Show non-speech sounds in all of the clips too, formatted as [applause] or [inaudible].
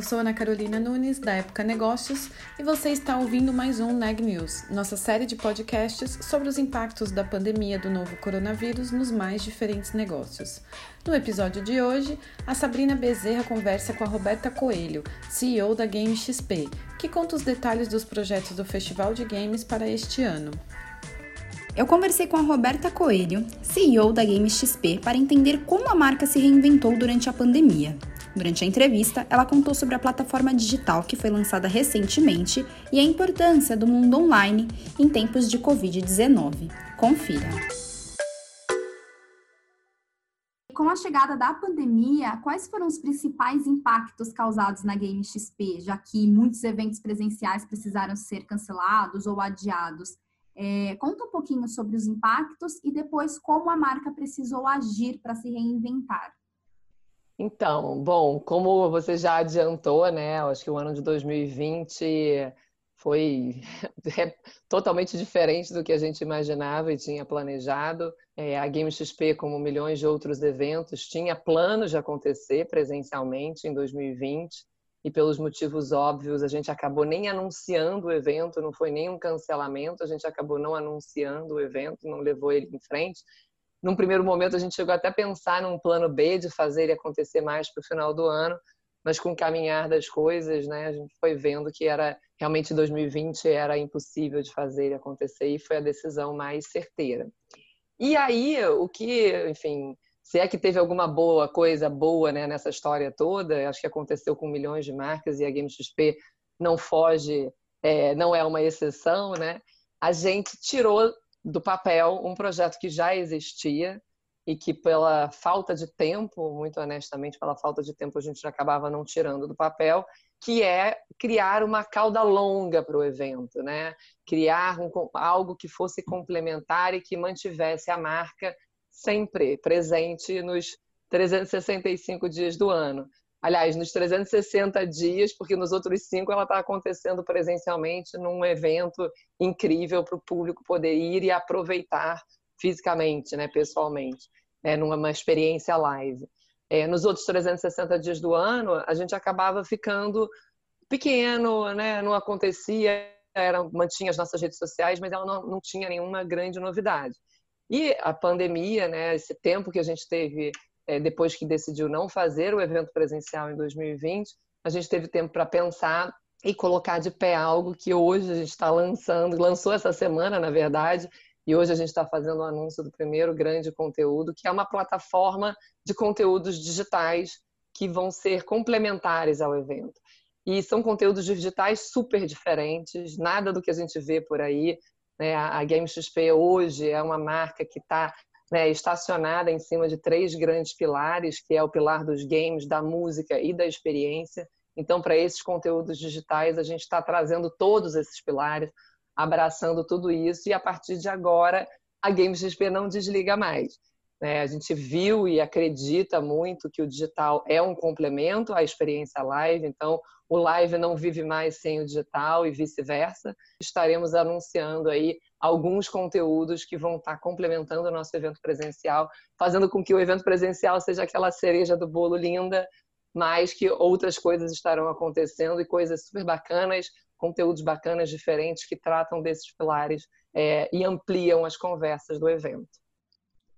Eu sou Ana Carolina Nunes, da Época Negócios, e você está ouvindo mais um Neg News, nossa série de podcasts sobre os impactos da pandemia do novo coronavírus nos mais diferentes negócios. No episódio de hoje, a Sabrina Bezerra conversa com a Roberta Coelho, CEO da Game XP, que conta os detalhes dos projetos do Festival de Games para este ano. Eu conversei com a Roberta Coelho, CEO da Game XP, para entender como a marca se reinventou durante a pandemia. Durante a entrevista, ela contou sobre a plataforma digital que foi lançada recentemente e a importância do mundo online em tempos de Covid-19. Confira! Com a chegada da pandemia, quais foram os principais impactos causados na Game XP, já que muitos eventos presenciais precisaram ser cancelados ou adiados? É, conta um pouquinho sobre os impactos e depois como a marca precisou agir para se reinventar. Então, bom, como você já adiantou, né? Acho que o ano de 2020 foi [laughs] totalmente diferente do que a gente imaginava e tinha planejado. É, a Game XP, como milhões de outros eventos, tinha planos de acontecer presencialmente em 2020 e pelos motivos óbvios a gente acabou nem anunciando o evento, não foi nem um cancelamento, a gente acabou não anunciando o evento, não levou ele em frente num primeiro momento, a gente chegou até a pensar num plano B de fazer ele acontecer mais para o final do ano, mas com o caminhar das coisas, né, a gente foi vendo que era realmente 2020 era impossível de fazer ele acontecer e foi a decisão mais certeira. E aí, o que, enfim, se é que teve alguma boa coisa boa né, nessa história toda, acho que aconteceu com milhões de marcas e a Game XP não foge, é, não é uma exceção, né? A gente tirou do papel um projeto que já existia e que pela falta de tempo, muito honestamente, pela falta de tempo a gente acabava não tirando do papel, que é criar uma cauda longa para o evento, né? Criar um, algo que fosse complementar e que mantivesse a marca sempre presente nos 365 dias do ano. Aliás, nos 360 dias, porque nos outros cinco ela está acontecendo presencialmente num evento incrível para o público poder ir e aproveitar fisicamente, né, pessoalmente, né, numa experiência live. É, nos outros 360 dias do ano, a gente acabava ficando pequeno, né, não acontecia, era, mantinha as nossas redes sociais, mas ela não, não tinha nenhuma grande novidade. E a pandemia, né, esse tempo que a gente teve depois que decidiu não fazer o evento presencial em 2020, a gente teve tempo para pensar e colocar de pé algo que hoje a gente está lançando, lançou essa semana, na verdade, e hoje a gente está fazendo o anúncio do primeiro grande conteúdo, que é uma plataforma de conteúdos digitais que vão ser complementares ao evento. E são conteúdos digitais super diferentes, nada do que a gente vê por aí. Né? A Game XP hoje é uma marca que está né, estacionada em cima de três grandes pilares, que é o pilar dos games, da música e da experiência. Então, para esses conteúdos digitais, a gente está trazendo todos esses pilares, abraçando tudo isso, e a partir de agora, a Games XP não desliga mais. Né? A gente viu e acredita muito que o digital é um complemento à experiência live, então o live não vive mais sem o digital e vice-versa. Estaremos anunciando aí alguns conteúdos que vão estar complementando o nosso evento presencial, fazendo com que o evento presencial seja aquela cereja do bolo linda, mas que outras coisas estarão acontecendo e coisas super bacanas, conteúdos bacanas, diferentes, que tratam desses pilares é, e ampliam as conversas do evento.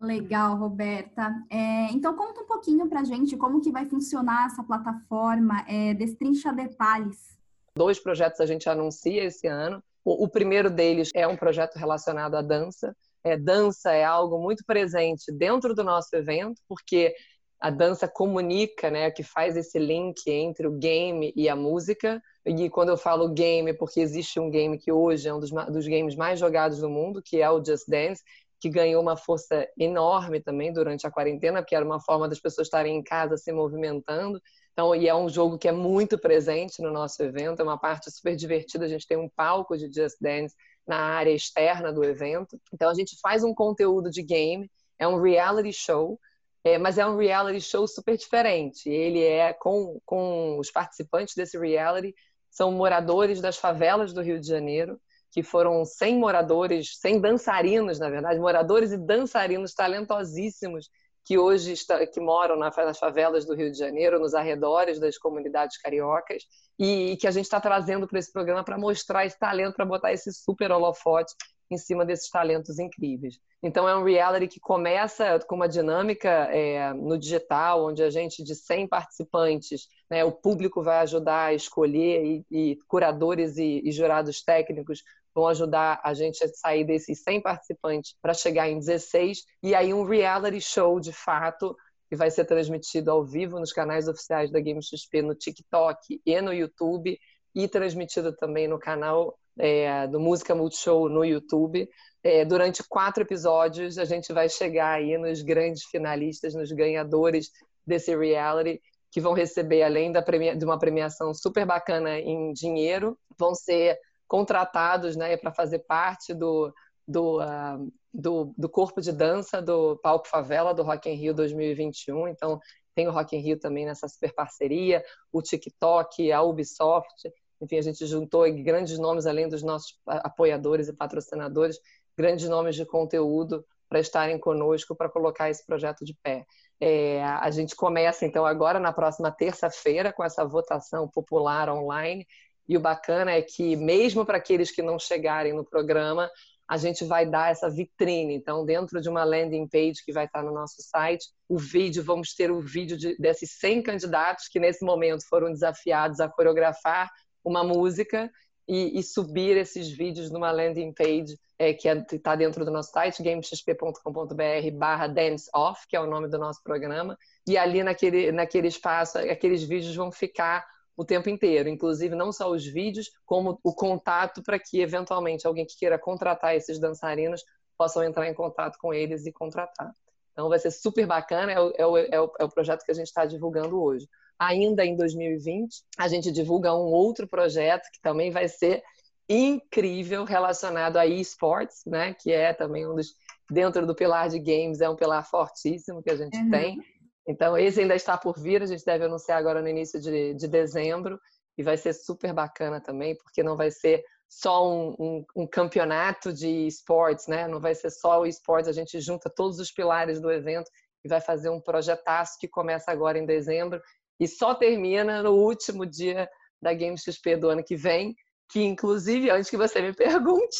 Legal, Roberta. É, então conta um pouquinho para gente como que vai funcionar essa plataforma, é, destrincha detalhes. Dois projetos a gente anuncia esse ano. O, primeiro deles é um projeto relacionado à dança. É, dança é algo muito presente dentro do nosso evento, porque a dança comunica, né, que faz esse link entre o game e a música. E quando eu falo game, porque existe um game que hoje é um dos, dos games mais jogados do mundo, que é o Just Dance, que ganhou uma força enorme também durante a quarentena, porque era uma forma das pessoas estarem em casa se movimentando. Então, e é um jogo que é muito presente no nosso evento, é uma parte super divertida. A gente tem um palco de Just Dance na área externa do evento. Então, a gente faz um conteúdo de game, é um reality show, É, mas é um reality show super diferente. Ele é com, com os participantes desse reality são moradores das favelas do Rio de Janeiro, que foram 100 moradores, 100 dançarinos, na verdade, moradores e dançarinos talentosíssimos que hoje está, que moram nas favelas do Rio de Janeiro, nos arredores das comunidades cariocas, e, e que a gente está trazendo para esse programa para mostrar esse talento, para botar esse super holofote em cima desses talentos incríveis. Então é um reality que começa com uma dinâmica é, no digital, onde a gente de 100 participantes, né, o público vai ajudar a escolher e, e curadores e, e jurados técnicos vão ajudar a gente a sair desses 100 participantes para chegar em 16 e aí um reality show de fato que vai ser transmitido ao vivo nos canais oficiais da Game XP no TikTok e no YouTube e transmitido também no canal é, do Música Multishow no YouTube. É, durante quatro episódios, a gente vai chegar aí nos grandes finalistas, nos ganhadores desse reality, que vão receber, além da premia de uma premiação super bacana em dinheiro, vão ser contratados né, para fazer parte do, do, uh, do, do, corpo de dança do Palco Favela do Rock in Rio 2021. Então, tem o Rock in Rio também nessa super parceria, o TikTok, a Ubisoft. Enfim, a gente juntou grandes nomes, além dos nossos apoiadores e patrocinadores, grandes nomes de conteúdo para estarem conosco para colocar esse projeto de pé. É, a gente começa, então, agora na próxima terça-feira com essa votação popular online. E o bacana é que, mesmo para aqueles que não chegarem no programa, a gente vai dar essa vitrine. Então, dentro de uma landing page que vai estar no nosso site, o vídeo, vamos ter o vídeo de, desses 100 candidatos que nesse momento foram desafiados a coreografar uma música e, e subir esses vídeos numa landing page é, que está é, dentro do nosso site, gamexp.com.br barra dance off, que é o nome do nosso programa, e ali naquele, naquele espaço, aqueles vídeos vão ficar o tempo inteiro, inclusive não só os vídeos, como o contato para que eventualmente alguém que queira contratar esses dançarinos possam entrar em contato com eles e contratar. Então vai ser super bacana, é o, é o, é o, é o projeto que a gente está divulgando hoje ainda em 2020. A gente divulga um outro projeto que também vai ser incrível relacionado a esports, né? Que é também um dos dentro do pilar de games é um pilar fortíssimo que a gente uhum. tem. Então esse ainda está por vir. A gente deve anunciar agora no início de, de dezembro e vai ser super bacana também, porque não vai ser só um, um, um, campeonato de esportes, né? Não vai ser só o esportes, a gente junta todos os pilares do evento e vai fazer um projetaço que começa agora em dezembro e só termina no último dia da Game XP do ano que vem, que inclusive, antes que você me [laughs] pergunte,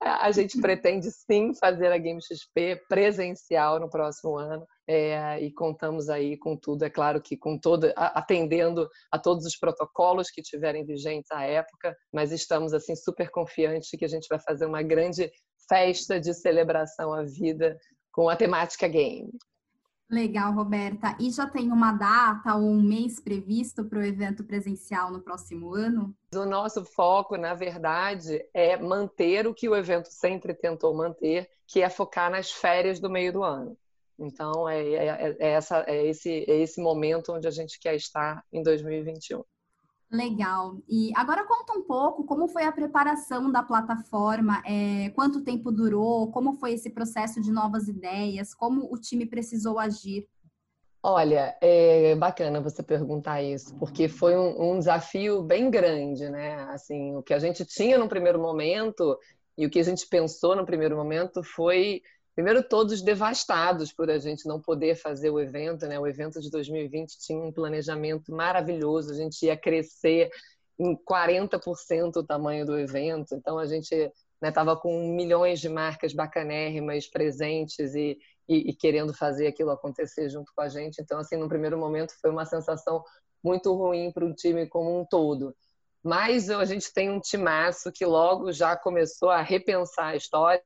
a gente pretende sim fazer a Game XP presencial no próximo ano é, e contamos aí com tudo, é claro que com todo, atendendo a todos os protocolos que tiverem vigentes à época, mas estamos assim super confiantes que a gente vai fazer uma grande festa de celebração à vida com a temática game. Legal, Roberta. E já tem uma data ou um mês previsto para o evento presencial no próximo ano? O nosso foco, na verdade, é manter o que o evento sempre tentou manter, que é focar nas férias do meio do ano. Então, é, é, é essa, é, esse, é esse momento onde a gente quer estar em 2021. Legal. E agora conta um pouco como foi a preparação da plataforma, é, quanto tempo durou, como foi esse processo de novas ideias, como o time precisou agir. Olha, é bacana você perguntar isso, porque foi um, um desafio bem grande, né? Assim, o que a gente tinha no primeiro momento e o que a gente pensou no primeiro momento foi primeiro todos devastados por a gente não poder fazer o evento, né? O evento de 2020 tinha um planejamento maravilhoso, a gente ia crescer em 40% o tamanho do evento, então a gente estava né, com milhões de marcas bacanérrimas presentes e, e, e, querendo fazer aquilo acontecer junto com a gente. Então, assim, no primeiro momento foi uma sensação muito ruim para o time como um todo. Mas a gente tem um timaço que logo já começou a repensar a história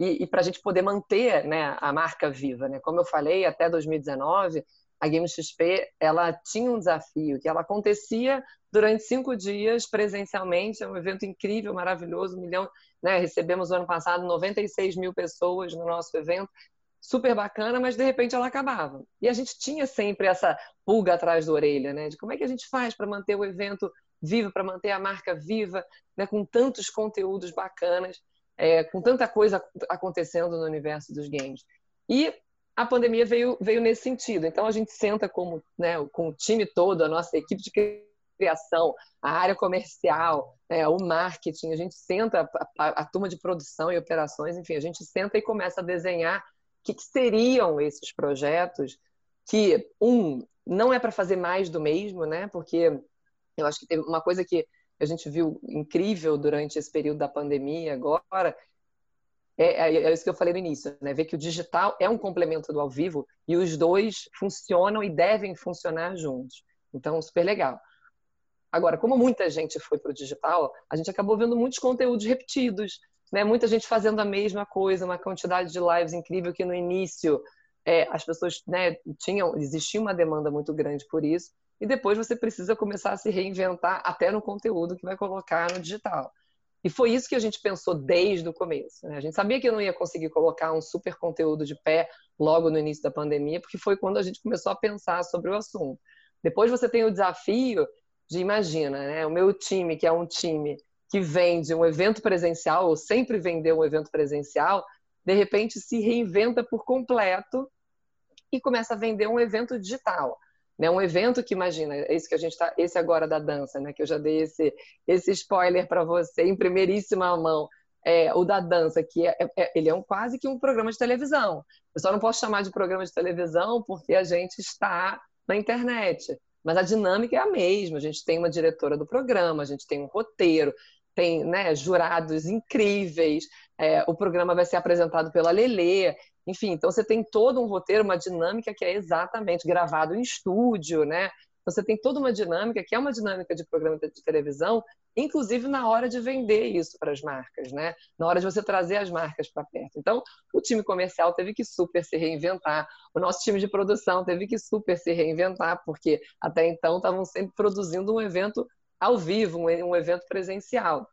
e, e para a gente poder manter né, a marca viva. Né? Como eu falei, até 2019, a Game XP ela tinha um desafio, que ela acontecia durante cinco dias presencialmente, é um evento incrível, maravilhoso, um milhão, né? recebemos no ano passado 96 mil pessoas no nosso evento, super bacana, mas de repente ela acabava. E a gente tinha sempre essa pulga atrás da orelha, né? De como é que a gente faz para manter o evento vivo, para manter a marca viva, né? com tantos conteúdos bacanas é, com tanta coisa acontecendo no universo dos games. E a pandemia veio, veio nesse sentido. Então a gente senta como, né, com o time todo, a nossa equipe de criação, a área comercial, né, o marketing, a gente senta, a, a, a, turma de produção e operações, enfim, a gente senta e começa a desenhar o que, que seriam esses projetos que, um, não é para fazer mais do mesmo, né? Porque eu acho que teve uma coisa que a gente viu incrível durante esse período da pandemia agora, é, é, é, isso que eu falei no início, né? Ver que o digital é um complemento do ao vivo e os dois funcionam e devem funcionar juntos. Então, super legal. Agora, como muita gente foi para o digital, a gente acabou vendo muitos conteúdos repetidos, né? Muita gente fazendo a mesma coisa, uma quantidade de lives incrível que no início é, as pessoas né, tinham, existia uma demanda muito grande por isso, e depois você precisa começar a se reinventar até no conteúdo que vai colocar no digital. E foi isso que a gente pensou desde o começo. Né? A gente sabia que não ia conseguir colocar um super conteúdo de pé logo no início da pandemia, porque foi quando a gente começou a pensar sobre o assunto. Depois você tem o desafio de, imagina, né? o meu time, que é um time que vende um evento presencial, ou sempre vendeu um evento presencial, de repente se reinventa por completo e começa a vender um evento digital. Né? Um evento que, imagina, esse que a gente está, esse agora da dança, né? que eu já dei esse, esse spoiler para você em primeiríssima mão, é, o da dança, que é, é, ele é um, quase que um programa de televisão. Eu só não posso chamar de programa de televisão porque a gente está na internet. Mas a dinâmica é a mesma. A gente tem uma diretora do programa, a gente tem um roteiro, tem né, jurados incríveis, é, o programa vai ser apresentado pela Lelê. Enfim, então você tem todo um roteiro, uma dinâmica que é exatamente gravado em estúdio, né? Você tem toda uma dinâmica que é uma dinâmica de programa de televisão, inclusive na hora de vender isso para as marcas, né? Na hora de você trazer as marcas para perto. Então, o time comercial teve que super se reinventar, o nosso time de produção teve que super se reinventar, porque até então estavam sempre produzindo um evento ao vivo, um evento presencial.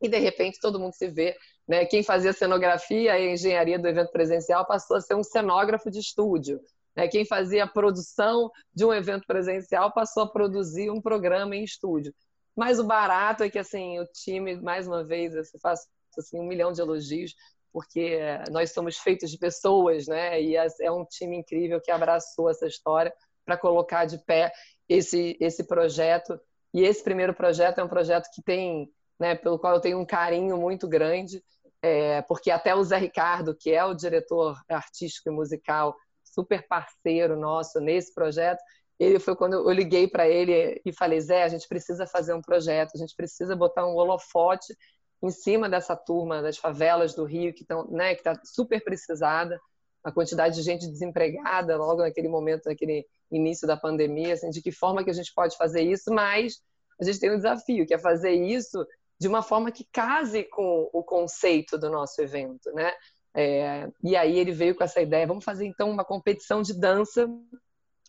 E de repente todo mundo se vê né? Quem fazia cenografia e engenharia do evento presencial passou a ser um cenógrafo de estúdio. Né? Quem fazia a produção de um evento presencial passou a produzir um programa em estúdio. Mas o barato é que assim o time, mais uma vez, eu faço assim, um milhão de elogios, porque nós somos feitos de pessoas, né? E é um time incrível que abraçou essa história para colocar de pé esse, esse projeto. E esse primeiro projeto é um projeto que tem, né, pelo qual eu tenho um carinho muito grande é, porque até o Zé Ricardo, que é o diretor artístico e musical, super parceiro nosso nesse projeto, ele foi quando eu liguei para ele e falei: Zé, a gente precisa fazer um projeto, a gente precisa botar um holofote em cima dessa turma das favelas do Rio que estão, né, que está super precisada, a quantidade de gente desempregada logo naquele momento, naquele início da pandemia, assim, de que forma que a gente pode fazer isso, mas a gente tem um desafio, que é fazer isso de uma forma que case com o conceito do nosso evento, né? É, e aí ele veio com essa ideia, vamos fazer então uma competição de dança,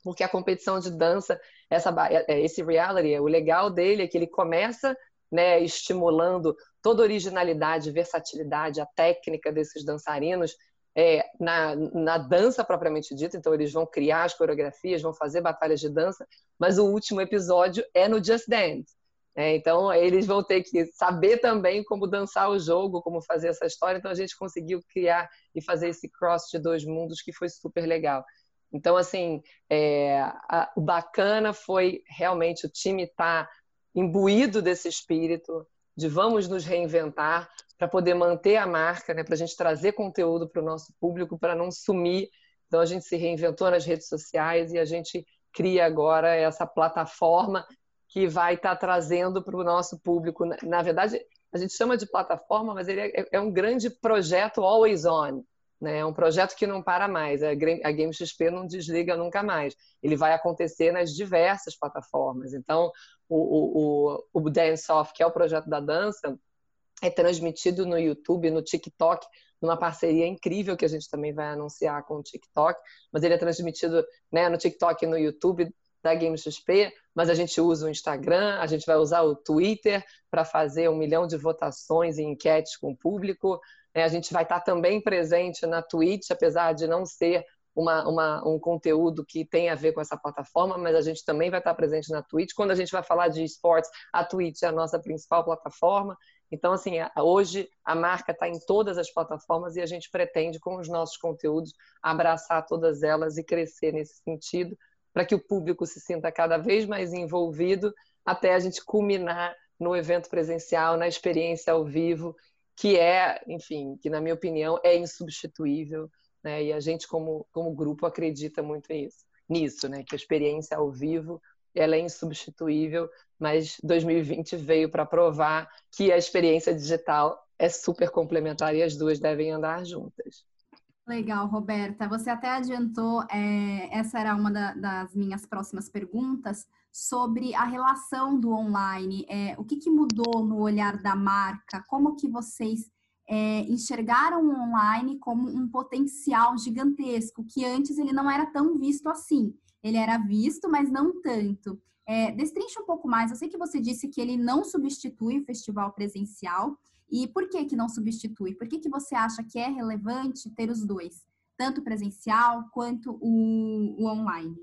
porque a competição de dança, essa, é, é, esse reality, o legal dele é que ele começa né, estimulando toda a originalidade, versatilidade, a técnica desses dançarinos é, na, na dança propriamente dita, então eles vão criar as coreografias, vão fazer batalhas de dança, mas o último episódio é no Just Dance. É, então, eles vão ter que saber também como dançar o jogo, como fazer essa história. Então, a gente conseguiu criar e fazer esse cross de dois mundos que foi super legal. Então, assim, é, a, o bacana foi realmente o time estar tá imbuído desse espírito de vamos nos reinventar para poder manter a marca, né, para a gente trazer conteúdo para o nosso público, para não sumir. Então, a gente se reinventou nas redes sociais e a gente cria agora essa plataforma que vai estar tá trazendo para o nosso público. Na verdade, a gente chama de plataforma, mas ele é, é um grande projeto always on. Né? É um projeto que não para mais. A Game XP não desliga nunca mais. Ele vai acontecer nas diversas plataformas. Então, o, o, o Dance Off, que é o projeto da dança, é transmitido no YouTube, no TikTok, numa parceria incrível que a gente também vai anunciar com o TikTok. Mas ele é transmitido né, no TikTok e no YouTube da Game XP, mas a gente usa o Instagram, a gente vai usar o Twitter para fazer um milhão de votações e enquetes com o público. É, a gente vai estar também presente na Twitch, apesar de não ser uma, uma, um conteúdo que tem a ver com essa plataforma, mas a gente também vai estar presente na Twitch. Quando a gente vai falar de esportes, a Twitch é a nossa principal plataforma. Então, assim, hoje a marca está em todas as plataformas e a gente pretende, com os nossos conteúdos, abraçar todas elas e crescer nesse sentido, para que o público se sinta cada vez mais envolvido, até a gente culminar no evento presencial, na experiência ao vivo, que é, enfim, que na minha opinião é insubstituível né? E a gente como como grupo acredita muito nisso, nisso, né? Que a experiência ao vivo ela é insubstituível, mas 2020 veio para provar que a experiência digital é super complementar e as duas devem andar juntas. Legal, Roberta. Você até adiantou, é, essa era uma da, das minhas próximas perguntas, sobre a relação do online. É, o que, que mudou no olhar da marca? Como que vocês é, enxergaram o online como um potencial gigantesco, que antes ele não era tão visto assim. Ele era visto, mas não tanto. É, destrinche um pouco mais. Eu sei que você disse que ele não substitui o festival presencial. E por que que não substitui? Por que, que você acha que é relevante ter os dois? Tanto presencial quanto o, o online?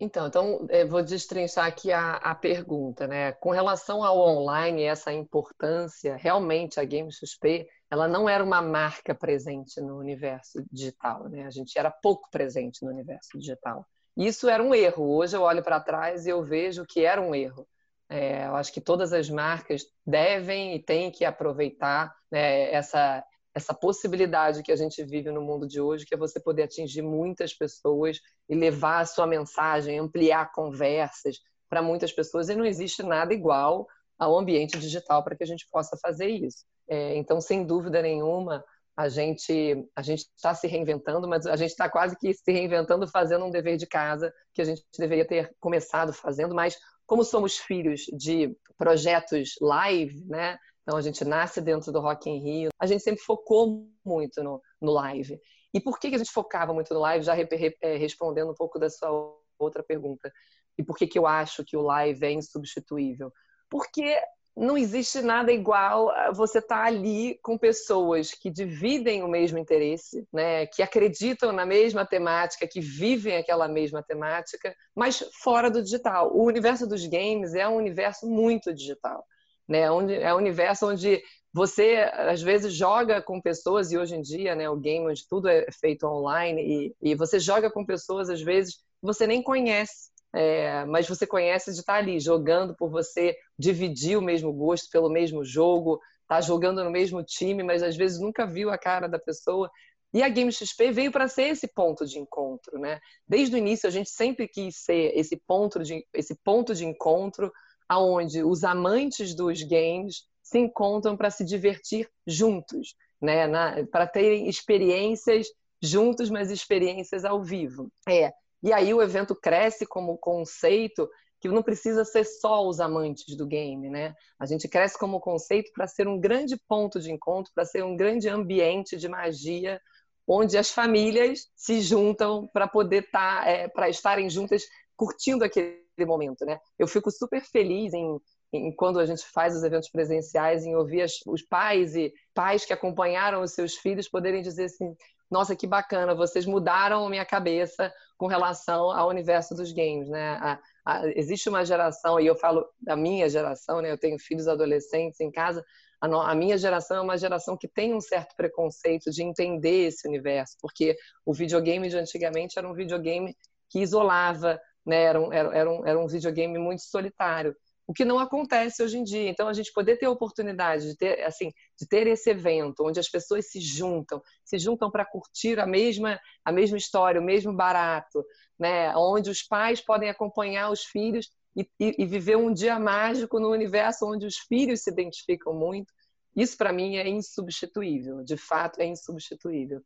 Então, então eh, vou destrinchar aqui a, a, pergunta, né? Com relação ao online, essa importância, realmente a Game XP, ela não era uma marca presente no universo digital, né? A gente era pouco presente no universo digital. Isso era um erro. Hoje eu olho para trás e eu vejo que era um erro. É, eu acho que todas as marcas devem e têm que aproveitar né, essa essa possibilidade que a gente vive no mundo de hoje, que é você poder atingir muitas pessoas e levar a sua mensagem, ampliar conversas para muitas pessoas, e não existe nada igual ao ambiente digital para que a gente possa fazer isso. É, então, sem dúvida nenhuma, a gente a gente está se reinventando, mas a gente está quase que se reinventando, fazendo um dever de casa que a gente deveria ter começado fazendo, mas como somos filhos de projetos live, né? Então a gente nasce dentro do Rock in Rio. A gente sempre focou muito no, no live. E por que, que a gente focava muito no live? Já re, re, é, respondendo um pouco da sua outra pergunta. E por que, que eu acho que o live é insubstituível? Porque não existe nada igual você estar tá ali com pessoas que dividem o mesmo interesse, né? que acreditam na mesma temática, que vivem aquela mesma temática, mas fora do digital. O universo dos games é um universo muito digital né? É um universo onde você às vezes joga com pessoas e hoje em dia, né, o game onde tudo é feito online e, e você joga com pessoas às vezes que você nem conhece, é, mas você conhece de estar ali jogando por você dividir o mesmo gosto pelo mesmo jogo, tá jogando no mesmo time, mas às vezes nunca viu a cara da pessoa. E a Game XP veio para ser esse ponto de encontro, né? Desde o início a gente sempre quis ser esse ponto de esse ponto de encontro aonde os amantes dos games se encontram para se divertir juntos, né? para terem experiências juntos, mas experiências ao vivo. É. E aí o evento cresce como conceito que não precisa ser só os amantes do game, né? A gente cresce como conceito para ser um grande ponto de encontro, para ser um grande ambiente de magia onde as famílias se juntam para poder tá, é, para estarem juntas curtindo aquele momento, né? Eu fico super feliz em, em quando a gente faz os eventos presenciais, em ouvir as, os pais e pais que acompanharam os seus filhos poderem dizer assim: nossa, que bacana, vocês mudaram a minha cabeça com relação ao universo dos games, né? A, a, existe uma geração, e eu falo da minha geração, né? Eu tenho filhos adolescentes em casa. A, no, a minha geração é uma geração que tem um certo preconceito de entender esse universo, porque o videogame de antigamente era um videogame que isolava, né? Era um, era, era, um, era um videogame muito solitário, o que não acontece hoje em dia. Então, a gente poder ter a oportunidade de ter, assim, de ter esse evento onde as pessoas se juntam, se juntam para curtir a mesma, a mesma história, o mesmo barato, né? onde os pais podem acompanhar os filhos e, e, e viver um dia mágico no universo onde os filhos se identificam muito. Isso, para mim, é insubstituível, de fato, é insubstituível.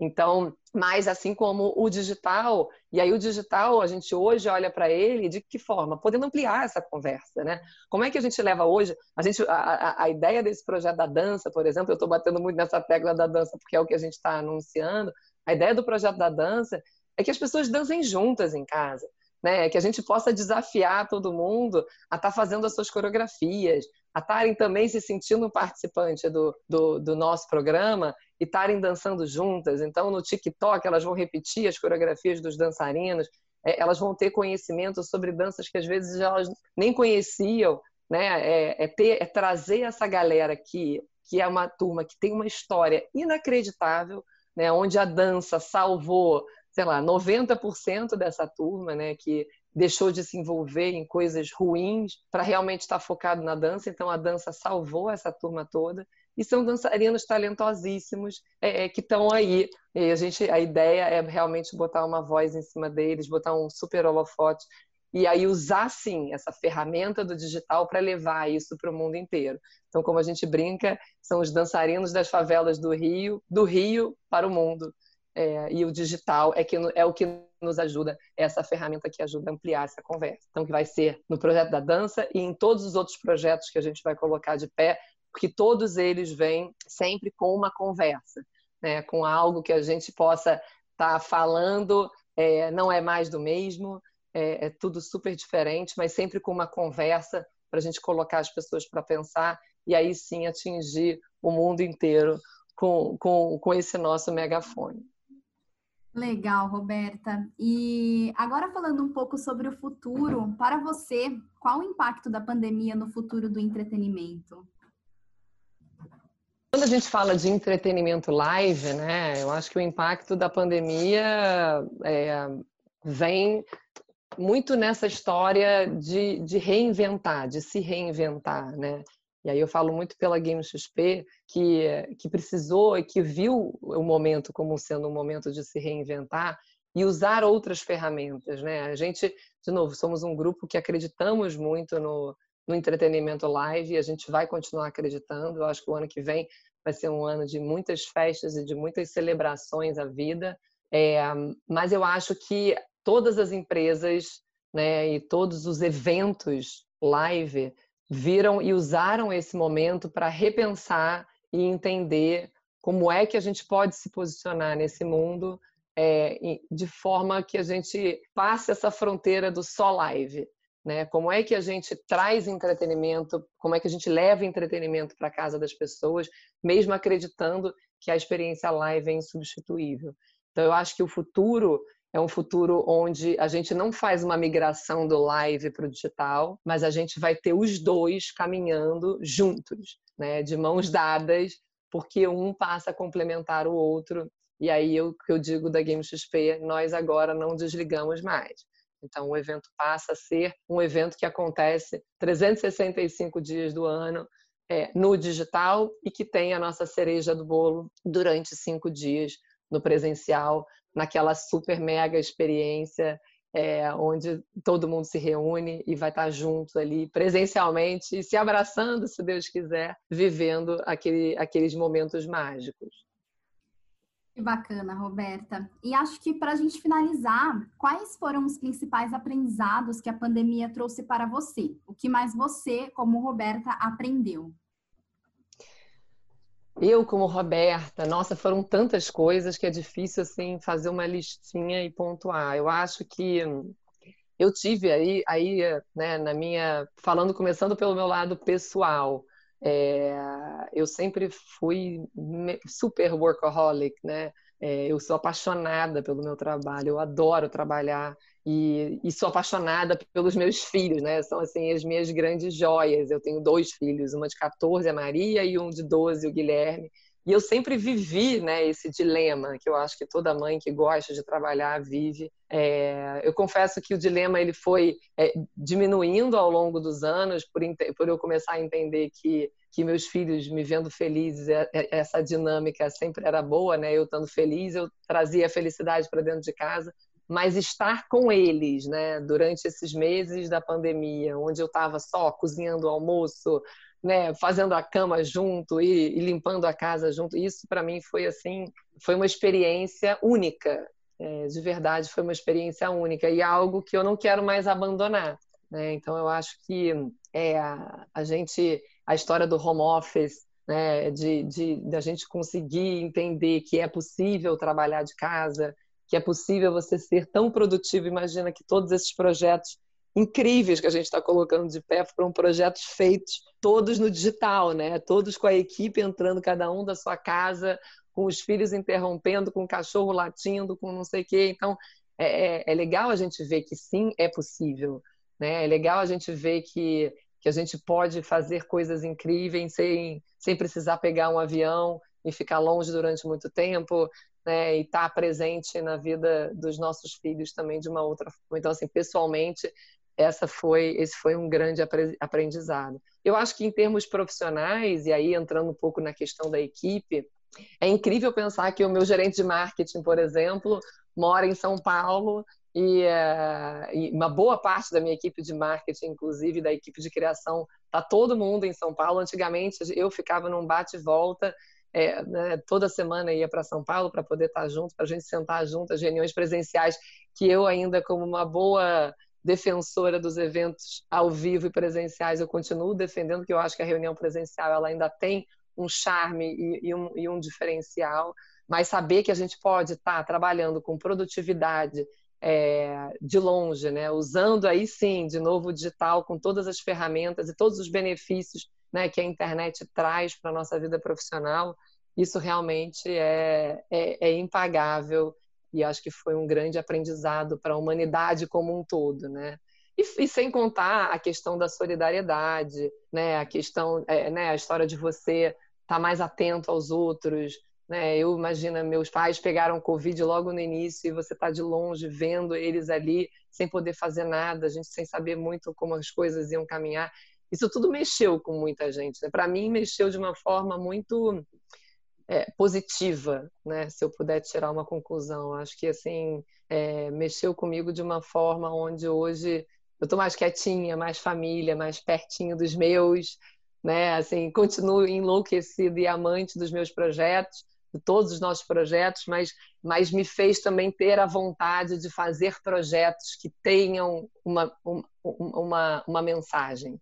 Então, mas assim como o digital, e aí o digital, a gente hoje olha para ele de que forma? Podendo ampliar essa conversa, né? Como é que a gente leva hoje, a, gente, a, a ideia desse projeto da dança, por exemplo, eu estou batendo muito nessa tecla da dança porque é o que a gente está anunciando, a ideia do projeto da dança é que as pessoas dancem juntas em casa. né? Que a gente possa desafiar todo mundo a estar tá fazendo as suas coreografias, a estarem também se sentindo participante do, do, do nosso programa e estarem dançando juntas. Então, no TikTok, elas vão repetir as coreografias dos dançarinos, é, elas vão ter conhecimento sobre danças que às vezes elas nem conheciam, né? É, é, ter, é trazer essa galera que, que é uma turma que tem uma história inacreditável, né? Onde a dança salvou, sei lá, 90% dessa turma, né? Que deixou de se envolver em coisas ruins para realmente estar focado na dança. Então a dança salvou essa turma toda e são dançarinos talentosíssimos é, é que estão aí. E a gente, a ideia é realmente botar uma voz em cima deles, botar um super holofote e aí usar sim essa ferramenta do digital para levar isso para o mundo inteiro. Então, como a gente brinca, são os dançarinos das favelas do Rio, do Rio para o mundo. É, e o digital é, que, é o que nos ajuda, é essa ferramenta que ajuda a ampliar essa conversa. Então, que vai ser no projeto da dança e em todos os outros projetos que a gente vai colocar de pé, porque todos eles vêm sempre com uma conversa, né? com algo que a gente possa estar tá falando, é, não é mais do mesmo, é, é tudo super diferente, mas sempre com uma conversa para a gente colocar as pessoas para pensar e aí sim atingir o mundo inteiro com, com, com esse nosso megafone. Legal, Roberta. E agora falando um pouco sobre o futuro, para você, qual o impacto da pandemia no futuro do entretenimento? Quando a gente fala de entretenimento live, né, eu acho que o impacto da pandemia é, vem muito nessa história de, de reinventar, de se reinventar, né? E aí eu falo muito pela Game XP, que, que precisou e que viu o momento como sendo um momento de se reinventar e usar outras ferramentas, né? A gente, de novo, somos um grupo que acreditamos muito no, no entretenimento live e a gente vai continuar acreditando. Eu acho que o ano que vem vai ser um ano de muitas festas e de muitas celebrações à vida. É, mas eu acho que todas as empresas né, e todos os eventos live viram e usaram esse momento para repensar e entender como é que a gente pode se posicionar nesse mundo é, de forma que a gente passe essa fronteira do só live. Né? Como é que a gente traz entretenimento, como é que a gente leva entretenimento para casa das pessoas, mesmo acreditando que a experiência live é insubstituível. Então, eu acho que o futuro é um futuro onde a gente não faz uma migração do live para o digital, mas a gente vai ter os dois caminhando juntos, né, de mãos dadas, porque um passa a complementar o outro. E aí o que eu digo da Game XP, nós agora não desligamos mais. Então o evento passa a ser um evento que acontece 365 dias do ano é, no digital e que tem a nossa cereja do bolo durante cinco dias no presencial, naquela super mega experiência é, onde todo mundo se reúne e vai estar junto ali presencialmente, se abraçando, se Deus quiser, vivendo aquele, aqueles momentos mágicos. Que bacana, Roberta. E acho que para a gente finalizar, quais foram os principais aprendizados que a pandemia trouxe para você? O que mais você, como Roberta, aprendeu? Eu, como Roberta, nossa, foram tantas coisas que é difícil assim fazer uma listinha e pontuar. Eu acho que eu tive aí, aí né, na minha. Falando, começando pelo meu lado pessoal, é, eu sempre fui super workaholic, né? É, eu sou apaixonada pelo meu trabalho, eu adoro trabalhar e, e, sou apaixonada pelos meus filhos, né? São assim as minhas grandes joias. Eu tenho dois filhos, uma de 14, a Maria, e um de 12, o Guilherme. E eu sempre vivi né, esse dilema que eu acho que toda mãe que gosta de trabalhar vive. É, eu confesso que o dilema ele foi é, diminuindo ao longo dos anos por, por eu começar a entender que, que meus filhos me vendo felizes, é, é, essa dinâmica sempre era boa, né? Eu estando feliz, eu trazia a felicidade para dentro de casa mas estar com eles, né, durante esses meses da pandemia, onde eu estava só cozinhando o almoço, né, fazendo a cama junto e, e limpando a casa junto, isso para mim foi assim, foi uma experiência única, é, de verdade foi uma experiência única e algo que eu não quero mais abandonar. Né? Então eu acho que é, a, a gente, a história do home office, né, de, de, de a gente conseguir entender que é possível trabalhar de casa, que é possível você ser tão produtivo. Imagina que todos esses projetos incríveis que a gente está colocando de pé foram projetos feitos todos no digital, né? Todos com a equipe entrando, cada um da sua casa, com os filhos interrompendo, com o cachorro latindo, com não sei o quê. Então, é, é, é legal a gente ver que sim, é possível. Né? É legal a gente ver que, que a gente pode fazer coisas incríveis sem, sem precisar pegar um avião e ficar longe durante muito tempo, né? E estar tá presente na vida dos nossos filhos também de uma outra forma. Então, assim, pessoalmente, essa foi esse foi um grande aprendizado. Eu acho que em termos profissionais e aí entrando um pouco na questão da equipe, é incrível pensar que o meu gerente de marketing, por exemplo, mora em São Paulo e, uh, e, uma boa parte da minha equipe de marketing, inclusive da equipe de criação, tá todo mundo em São Paulo. Antigamente eu ficava num bate volta, é, né, toda semana ia para São Paulo para poder estar tá junto, para a gente sentar junto, as reuniões presenciais que eu ainda como uma boa defensora dos eventos ao vivo e presenciais, eu continuo defendendo que eu acho que a reunião presencial ela ainda tem um charme e, e, um, e um, diferencial, mas saber que a gente pode estar tá trabalhando com produtividade é, de longe, né? usando aí sim, de novo, o digital com todas as ferramentas e todos os benefícios né, que a internet traz para a nossa vida profissional, isso realmente é, é, é impagável e acho que foi um grande aprendizado para a humanidade como um todo, né? E, e, sem contar a questão da solidariedade, né? A questão, é, né? A história de você estar tá mais atento aos outros, né? Eu imagino meus pais pegaram covid logo no início e você está de longe vendo eles ali sem poder fazer nada, a gente sem saber muito como as coisas iam caminhar. Isso tudo mexeu com muita gente. Né? Para mim mexeu de uma forma muito é, positiva, né? Se eu puder tirar uma conclusão, acho que assim é, mexeu comigo de uma forma onde hoje eu estou mais quietinha, mais família, mais pertinho dos meus, né? Assim, continuo enlouquecida e amante dos meus projetos, de todos os nossos projetos, mas, mas me fez também ter a vontade de fazer projetos que tenham uma, uma, uma mensagem.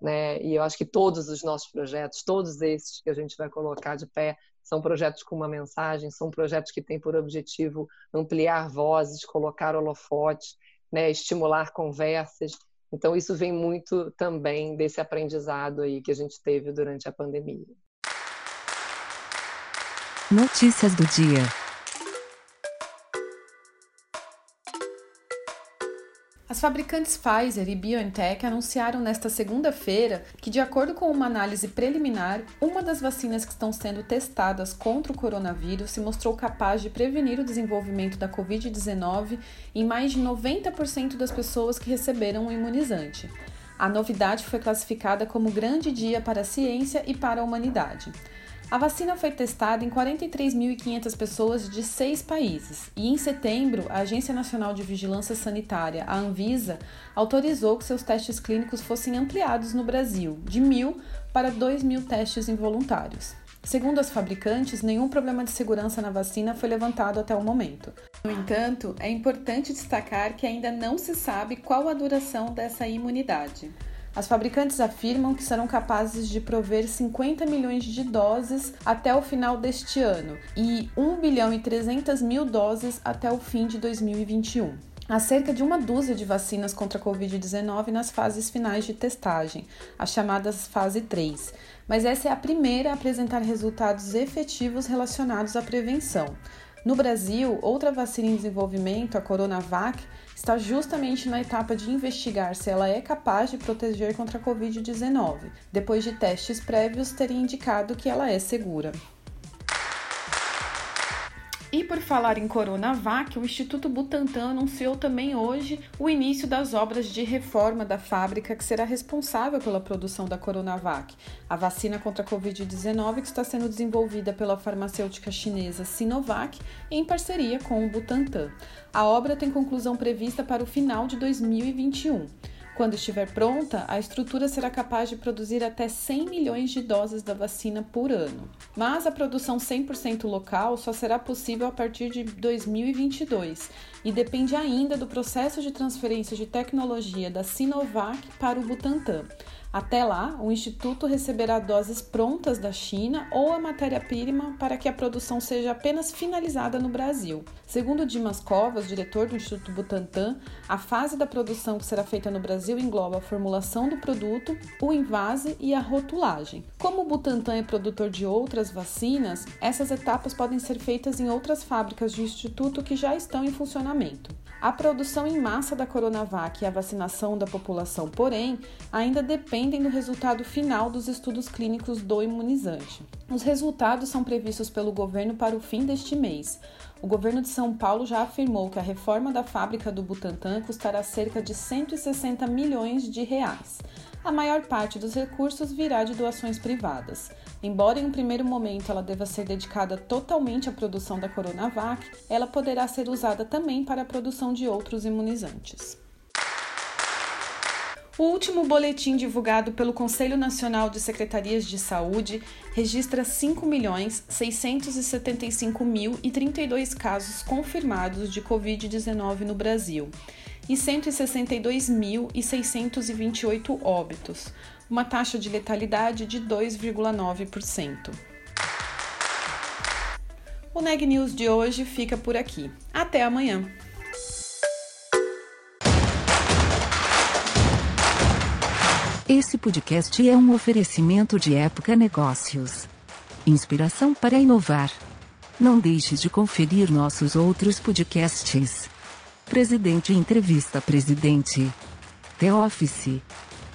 Né? E eu acho que todos os nossos projetos, todos esses que a gente vai colocar de pé, são projetos com uma mensagem, são projetos que têm por objetivo ampliar vozes, colocar holofotes, né, estimular conversas. Então, isso vem muito também desse aprendizado aí que a gente teve durante a pandemia. Notícias do dia. As fabricantes Pfizer e BioNTech anunciaram nesta segunda-feira que, de acordo com uma análise preliminar, uma das vacinas que estão sendo testadas contra o coronavírus se mostrou capaz de prevenir o desenvolvimento da Covid-19 em mais de 90% das pessoas que receberam o imunizante. A novidade foi classificada como grande dia para a ciência e para a humanidade. A vacina foi testada em 43.500 pessoas de seis países e, em setembro, a Agência Nacional de Vigilância Sanitária, a Anvisa, autorizou que seus testes clínicos fossem ampliados no Brasil, de mil para dois mil testes involuntários. Segundo as fabricantes, nenhum problema de segurança na vacina foi levantado até o momento. No entanto, é importante destacar que ainda não se sabe qual a duração dessa imunidade. As fabricantes afirmam que serão capazes de prover 50 milhões de doses até o final deste ano e 1 bilhão e 300 mil doses até o fim de 2021. Há cerca de uma dúzia de vacinas contra a Covid-19 nas fases finais de testagem, as chamadas fase 3, mas essa é a primeira a apresentar resultados efetivos relacionados à prevenção. No Brasil, outra vacina em desenvolvimento, a Coronavac, está justamente na etapa de investigar se ela é capaz de proteger contra a Covid-19, depois de testes prévios terem indicado que ela é segura. E por falar em Coronavac, o Instituto Butantan anunciou também hoje o início das obras de reforma da fábrica que será responsável pela produção da Coronavac, a vacina contra a Covid-19 que está sendo desenvolvida pela farmacêutica chinesa Sinovac em parceria com o Butantan. A obra tem conclusão prevista para o final de 2021. Quando estiver pronta, a estrutura será capaz de produzir até 100 milhões de doses da vacina por ano. Mas a produção 100% local só será possível a partir de 2022 e depende ainda do processo de transferência de tecnologia da Sinovac para o Butantan. Até lá, o Instituto receberá doses prontas da China ou a matéria-prima para que a produção seja apenas finalizada no Brasil. Segundo Dimas Covas, diretor do Instituto Butantan, a fase da produção que será feita no Brasil engloba a formulação do produto, o invase e a rotulagem. Como o Butantan é produtor de outras vacinas, essas etapas podem ser feitas em outras fábricas do Instituto que já estão em funcionamento. A produção em massa da Coronavac e a vacinação da população, porém, ainda dependem do resultado final dos estudos clínicos do imunizante. Os resultados são previstos pelo governo para o fim deste mês. O governo de São Paulo já afirmou que a reforma da fábrica do Butantan custará cerca de 160 milhões de reais. A maior parte dos recursos virá de doações privadas. Embora em um primeiro momento ela deva ser dedicada totalmente à produção da Coronavac, ela poderá ser usada também para a produção de outros imunizantes. O último boletim divulgado pelo Conselho Nacional de Secretarias de Saúde registra 5.675.032 casos confirmados de Covid-19 no Brasil e 162.628 óbitos, uma taxa de letalidade de 2,9%. O Neg News de hoje fica por aqui. Até amanhã! Esse podcast é um oferecimento de Época Negócios. Inspiração para inovar. Não deixe de conferir nossos outros podcasts. Presidente Entrevista Presidente. The Office